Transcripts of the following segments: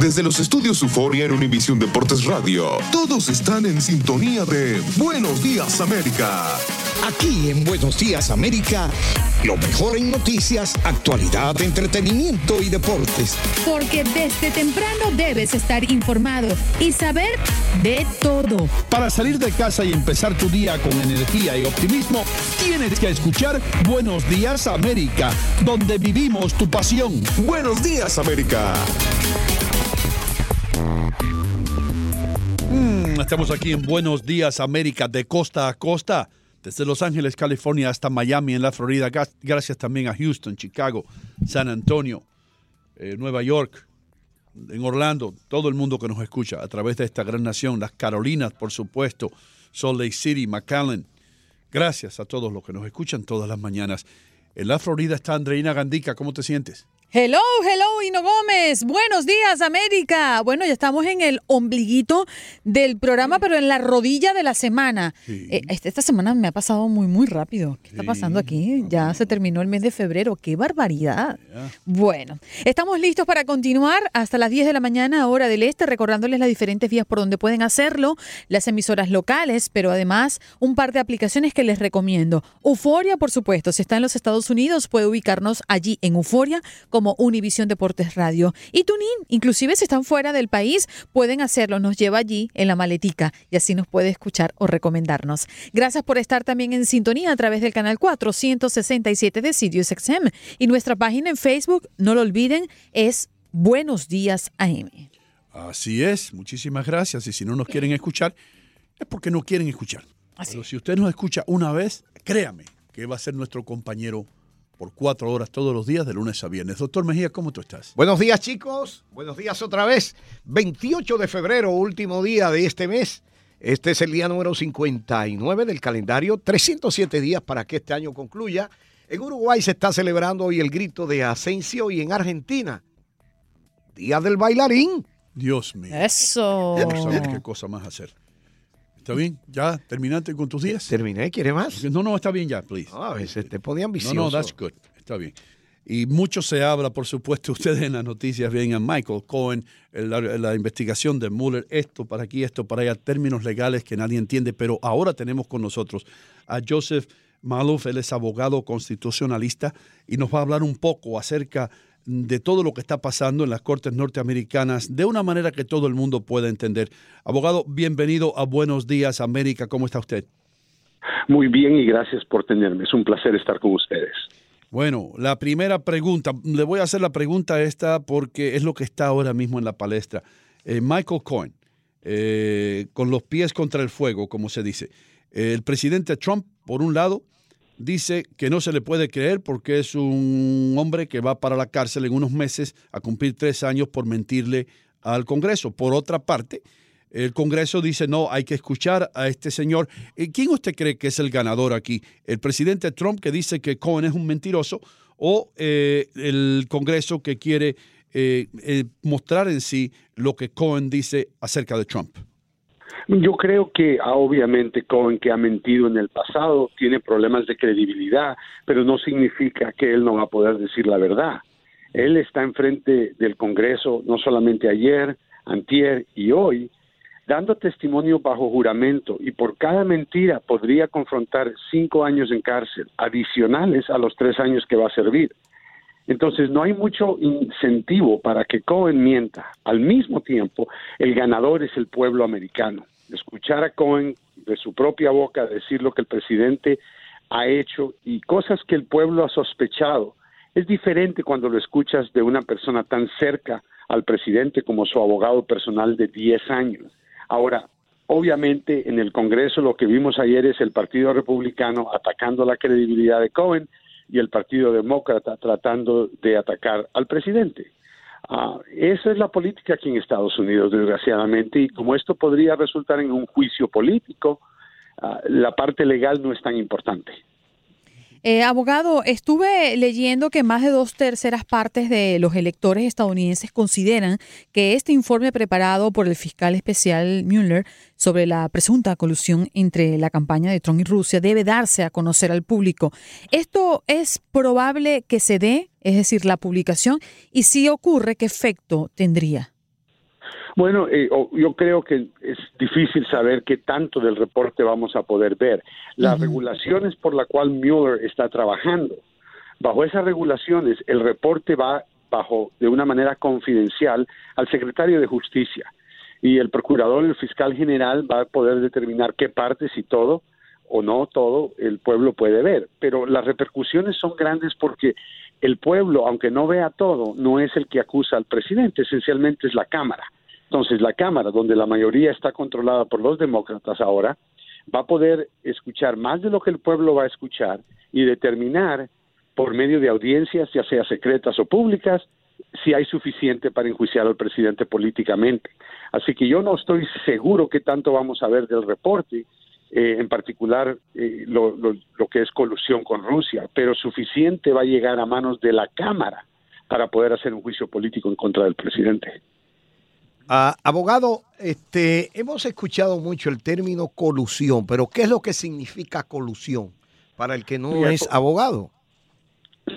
Desde los estudios Euforia en Univisión Deportes Radio, todos están en sintonía de Buenos Días América. Aquí en Buenos Días América, lo mejor en noticias, actualidad, entretenimiento y deportes. Porque desde temprano debes estar informado y saber de todo. Para salir de casa y empezar tu día con energía y optimismo, tienes que escuchar Buenos Días América, donde vivimos tu pasión. Buenos Días América. Estamos aquí en Buenos Días América, de costa a costa desde Los Ángeles, California, hasta Miami, en la Florida. Gracias también a Houston, Chicago, San Antonio, eh, Nueva York, en Orlando, todo el mundo que nos escucha a través de esta gran nación, las Carolinas, por supuesto, Salt Lake City, McAllen. Gracias a todos los que nos escuchan todas las mañanas. En la Florida está Andreina Gandica. ¿Cómo te sientes? Hello, hello, Hino Gómez. Buenos días, América. Bueno, ya estamos en el ombliguito del programa, pero en la rodilla de la semana. Eh, este, esta semana me ha pasado muy, muy rápido. ¿Qué está pasando aquí? Ya se terminó el mes de febrero. ¡Qué barbaridad! Bueno, estamos listos para continuar hasta las 10 de la mañana, hora del este, recordándoles las diferentes vías por donde pueden hacerlo, las emisoras locales, pero además un par de aplicaciones que les recomiendo. Euforia, por supuesto, si está en los Estados Unidos, puede ubicarnos allí en Euforia como Univisión Deportes Radio. Y Tunin, inclusive si están fuera del país, pueden hacerlo. Nos lleva allí en la maletica y así nos puede escuchar o recomendarnos. Gracias por estar también en sintonía a través del canal 467 de Sirius XM. Y nuestra página en Facebook, no lo olviden, es Buenos Días AM. Así es, muchísimas gracias. Y si no nos quieren escuchar, es porque no quieren escuchar. Pero si usted nos escucha una vez, créame que va a ser nuestro compañero por cuatro horas todos los días de lunes a viernes. Doctor Mejía, ¿cómo tú estás? Buenos días chicos, buenos días otra vez. 28 de febrero, último día de este mes. Este es el día número 59 del calendario, 307 días para que este año concluya. En Uruguay se está celebrando hoy el grito de Asensio y en Argentina, Día del Bailarín. Dios mío. Eso. Vamos a ver qué cosa más hacer. ¿Está bien? ¿Ya terminaste con tus días? Terminé, ¿quiere más? No, no, está bien ya, please. a veces te pone ambicioso. No, no, that's good. Está bien. Y mucho se habla, por supuesto, ustedes en las noticias ven a Michael Cohen, la, la, investigación de Mueller, esto para aquí, esto para allá, términos legales que nadie entiende, pero ahora tenemos con nosotros a Joseph Maluf, él es abogado constitucionalista y nos va a hablar un poco acerca de todo lo que está pasando en las Cortes norteamericanas de una manera que todo el mundo pueda entender. Abogado, bienvenido a Buenos Días América. ¿Cómo está usted? Muy bien y gracias por tenerme. Es un placer estar con ustedes. Bueno, la primera pregunta, le voy a hacer la pregunta esta porque es lo que está ahora mismo en la palestra. Eh, Michael Cohen, eh, con los pies contra el fuego, como se dice. el presidente Trump, por un lado, dice que no se le puede creer porque es un hombre que va para la cárcel en unos meses a cumplir tres años por mentirle al Congreso. Por otra parte, el Congreso dice, no, hay que escuchar a este señor. ¿Quién usted cree que es el ganador aquí? ¿El presidente Trump que dice que Cohen es un mentiroso o eh, el Congreso que quiere eh, eh, mostrar en sí lo que Cohen dice acerca de Trump? Yo creo que ah, obviamente Cohen, que ha mentido en el pasado, tiene problemas de credibilidad, pero no significa que él no va a poder decir la verdad. Él está enfrente del Congreso no solamente ayer, antier y hoy, dando testimonio bajo juramento y por cada mentira podría confrontar cinco años en cárcel, adicionales a los tres años que va a servir. Entonces no hay mucho incentivo para que Cohen mienta. Al mismo tiempo, el ganador es el pueblo americano escuchar a Cohen de su propia boca decir lo que el presidente ha hecho y cosas que el pueblo ha sospechado. Es diferente cuando lo escuchas de una persona tan cerca al presidente como su abogado personal de 10 años. Ahora, obviamente en el Congreso lo que vimos ayer es el Partido Republicano atacando la credibilidad de Cohen y el Partido Demócrata tratando de atacar al presidente. Uh, esa es la política aquí en Estados Unidos, desgraciadamente, y como esto podría resultar en un juicio político, uh, la parte legal no es tan importante. Eh, abogado, estuve leyendo que más de dos terceras partes de los electores estadounidenses consideran que este informe preparado por el fiscal especial Mueller sobre la presunta colusión entre la campaña de Trump y Rusia debe darse a conocer al público. ¿Esto es probable que se dé, es decir, la publicación? Y si ocurre, ¿qué efecto tendría? Bueno, eh, yo creo que es difícil saber qué tanto del reporte vamos a poder ver. Las regulaciones por la cual Mueller está trabajando, bajo esas regulaciones, el reporte va bajo de una manera confidencial al secretario de Justicia y el procurador, el fiscal general va a poder determinar qué partes y todo o no todo el pueblo puede ver, pero las repercusiones son grandes porque el pueblo, aunque no vea todo, no es el que acusa al presidente, esencialmente es la Cámara. Entonces, la Cámara, donde la mayoría está controlada por los demócratas ahora, va a poder escuchar más de lo que el pueblo va a escuchar y determinar por medio de audiencias, ya sea secretas o públicas, si hay suficiente para enjuiciar al presidente políticamente. Así que yo no estoy seguro qué tanto vamos a ver del reporte, eh, en particular eh, lo, que es colusión con Rusia, pero suficiente va a llegar a manos de la Cámara para poder hacer un juicio político en contra del presidente. Ah, abogado, este, hemos escuchado mucho el término colusión, pero ¿qué es lo que significa colusión para el que no es abogado?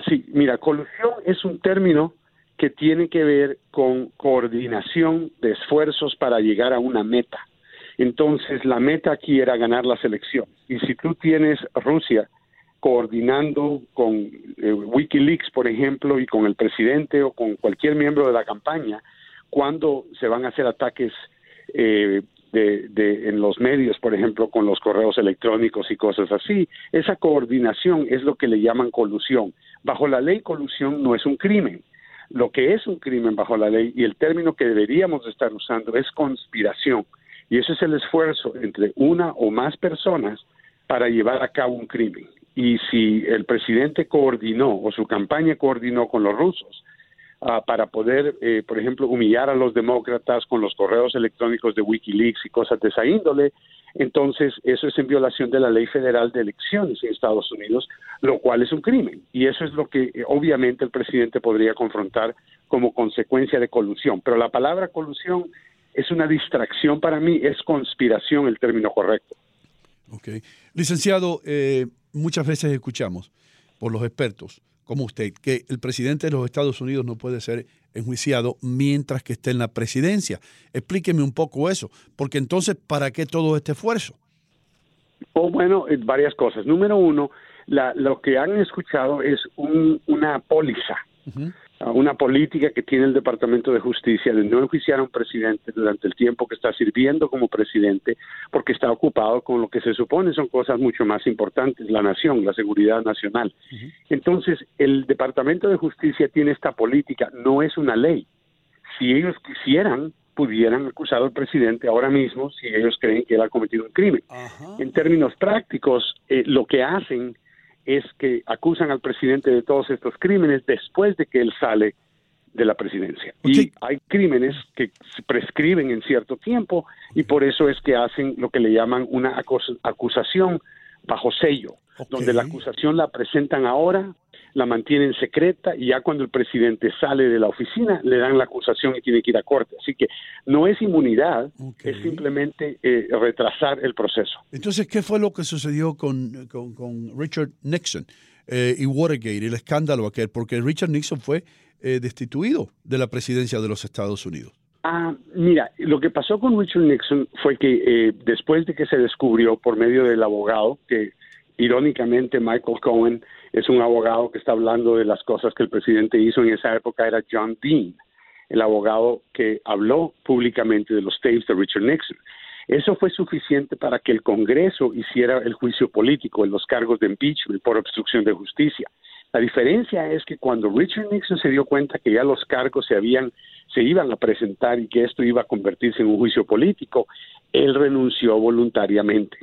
Sí, mira, colusión es un término que tiene que ver con coordinación de esfuerzos para llegar a una meta. Entonces, la meta aquí era ganar la selección. Y si tú tienes Rusia coordinando con eh, Wikileaks, por ejemplo, y con el presidente o con cualquier miembro de la campaña, cuando se van a hacer ataques eh, de, en los medios, por ejemplo, con los correos electrónicos y cosas así. Esa coordinación es lo que le llaman colusión. Bajo la ley, colusión no es un crimen. Lo que es un crimen bajo la ley y el término que deberíamos estar usando es conspiración. Y ese es el esfuerzo entre una o más personas para llevar a cabo un crimen. Y si el presidente coordinó o su campaña coordinó con los rusos ah, para poder, eh, por ejemplo, humillar a los demócratas con los correos electrónicos de Wikileaks y cosas de esa índole, entonces eso es en violación de la ley federal de elecciones en Estados Unidos, lo cual es un crimen. Y eso es lo que eh, obviamente el presidente podría confrontar como consecuencia de colusión. Pero la palabra colusión es una distracción para mí, es conspiración el término correcto. Ok. Licenciado, eh, muchas veces escuchamos por los expertos como usted que el presidente de los Estados Unidos no puede ser enjuiciado mientras que esté en la presidencia. Explíqueme un poco eso, porque entonces, ¿para qué todo este esfuerzo? Oh, bueno, eh, varias cosas. Número uno, lo que han escuchado es una póliza una política que tiene el Departamento de Justicia de no enjuiciar a un presidente durante el tiempo que está sirviendo como presidente porque está ocupado con lo que se supone son cosas mucho más importantes, la nación, la seguridad nacional. Entonces, el Departamento de Justicia tiene esta política, no es una ley. Si ellos quisieran, pudieran acusar al presidente ahora mismo si ellos creen que él ha cometido un crimen. En términos prácticos, eh, lo que hacen es que acusan al presidente de todos estos crímenes después de que él sale de la presidencia. Y hay crímenes que se prescriben en cierto tiempo y por eso es que hacen lo que le llaman una acusación bajo sello, donde la acusación la presentan ahora, la mantienen secreta y ya cuando el presidente sale de la oficina le dan la acusación y tiene que ir a corte. Así que no es inmunidad, es simplemente eh, retrasar el proceso. Entonces, ¿qué fue lo que sucedió con, Richard Nixon eh, y Watergate, el escándalo aquel? Porque Richard Nixon fue eh, destituido de la presidencia de los Estados Unidos. Ah, mira, lo que pasó con Richard Nixon fue que después de que se descubrió por medio del abogado que Irónicamente, Michael Cohen es un abogado que está hablando de las cosas que el presidente hizo en esa época, era John Dean, el abogado que habló públicamente de los tapes de Richard Nixon. Eso fue suficiente para que el Congreso hiciera el juicio político en los cargos de impeachment por obstrucción de justicia. La diferencia es que cuando Richard Nixon se dio cuenta que ya los cargos se habían se iban a presentar y que esto iba a convertirse en un juicio político, él renunció voluntariamente.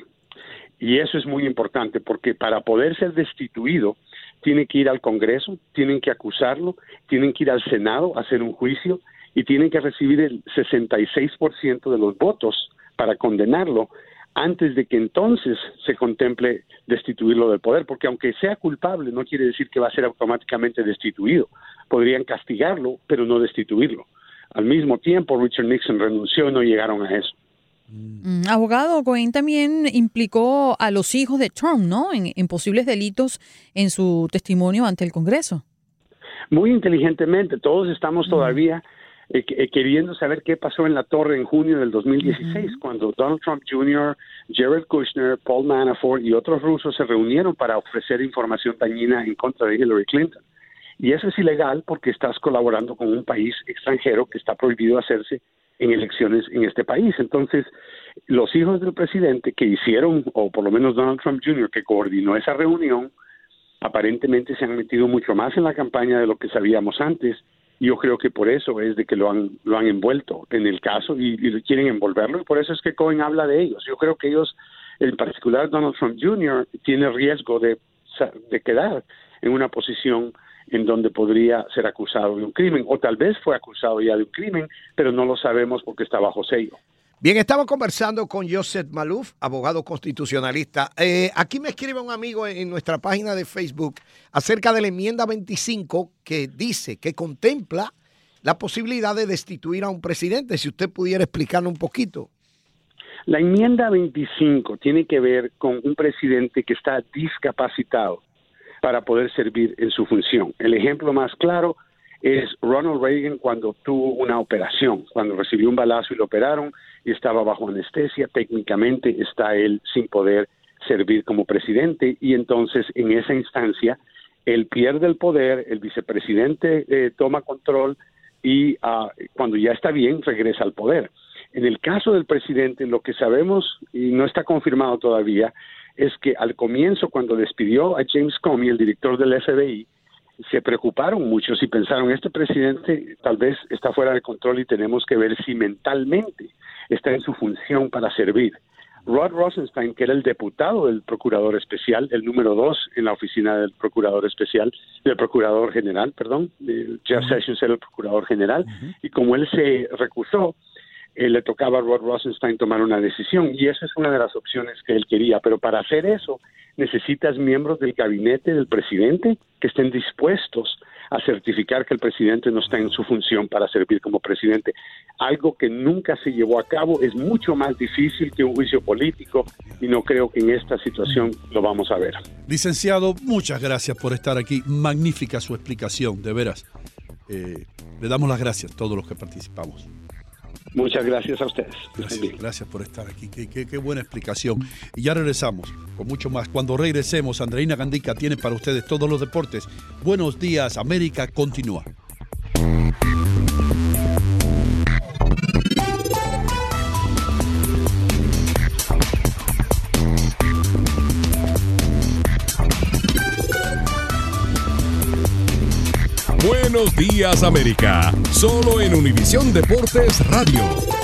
Y eso es muy importante porque para poder ser destituido tiene que ir al Congreso, tienen que acusarlo, tienen que ir al Senado a hacer un juicio y tienen que recibir el 66% de los votos para condenarlo antes de que entonces se contemple destituirlo del poder, porque aunque sea culpable no quiere decir que va a ser automáticamente destituido. Podrían castigarlo, pero no destituirlo. Al mismo tiempo, Richard Nixon renunció y no llegaron a eso. Mm, abogado, Cohen también implicó a los hijos de Trump, ¿no? En, posibles delitos en su testimonio ante el Congreso. Muy inteligentemente, todos estamos todavía eh, eh, queriendo saber qué pasó en la torre en junio del 2016, cuando Donald Trump Jr., Jared Kushner, Paul Manafort y otros rusos se reunieron para ofrecer información dañina en contra de Hillary Clinton. Y eso es ilegal porque estás colaborando con un país extranjero que está prohibido hacerse en elecciones en este país. Entonces, los hijos del presidente que hicieron, o por lo menos Donald Trump Jr., que coordinó esa reunión, aparentemente se han metido mucho más en la campaña de lo que sabíamos antes yo creo que por eso es de que lo han, lo han envuelto en el caso y, quieren envolverlo y por eso es que Cohen habla de ellos. Yo creo que ellos, en particular Donald Trump Jr., tiene riesgo de, de quedar en una posición en donde podría ser acusado de un crimen o tal vez fue acusado ya de un crimen, pero no lo sabemos porque está bajo sello. Bien, estamos conversando con Joseph Maluf, abogado constitucionalista. Eh, aquí me escribe un amigo en, nuestra página de Facebook acerca de la enmienda 25 que dice, que contempla la posibilidad de destituir a un presidente. Si usted pudiera explicarlo un poquito. La enmienda 25 tiene que ver con un presidente que está discapacitado para poder servir en su función. El ejemplo más claro es Ronald Reagan cuando tuvo una operación, cuando recibió un balazo y lo operaron y estaba bajo anestesia, técnicamente está él sin poder servir como presidente y entonces en esa instancia él pierde el poder, el vicepresidente eh, toma control y ah, cuando ya está bien regresa al poder. En el caso del presidente, lo que sabemos y no está confirmado todavía es que al comienzo, cuando despidió a James Comey, el director del FBI, se preocuparon mucho y pensaron, este presidente tal vez está fuera de control y tenemos que ver si mentalmente está en su función para servir. Rod Rosenstein, que era el diputado del procurador especial, el número dos en la oficina del procurador especial, del procurador general, perdón, Jeff Sessions era el procurador general, y como él se recusó, eh, le tocaba a Rod Rosenstein tomar una decisión, y esa es una de las opciones que él quería, pero para hacer eso necesitas miembros del gabinete del presidente que estén dispuestos a certificar que el presidente no está en su función para servir como presidente. Algo que nunca se llevó a cabo es mucho más difícil que un juicio político y no creo que en esta situación lo vamos a ver. Licenciado, muchas gracias por estar aquí. Magnífica su explicación, de veras. Eh, le damos las gracias a todos los que participamos. Muchas gracias a ustedes. Gracias, por estar aquí. Qué, buena explicación. Y ya regresamos con mucho más. Cuando regresemos, Andreina Gandica tiene para ustedes todos los deportes. Buenos días, América continúa. Buenos días América, solo en Univisión Deportes Radio.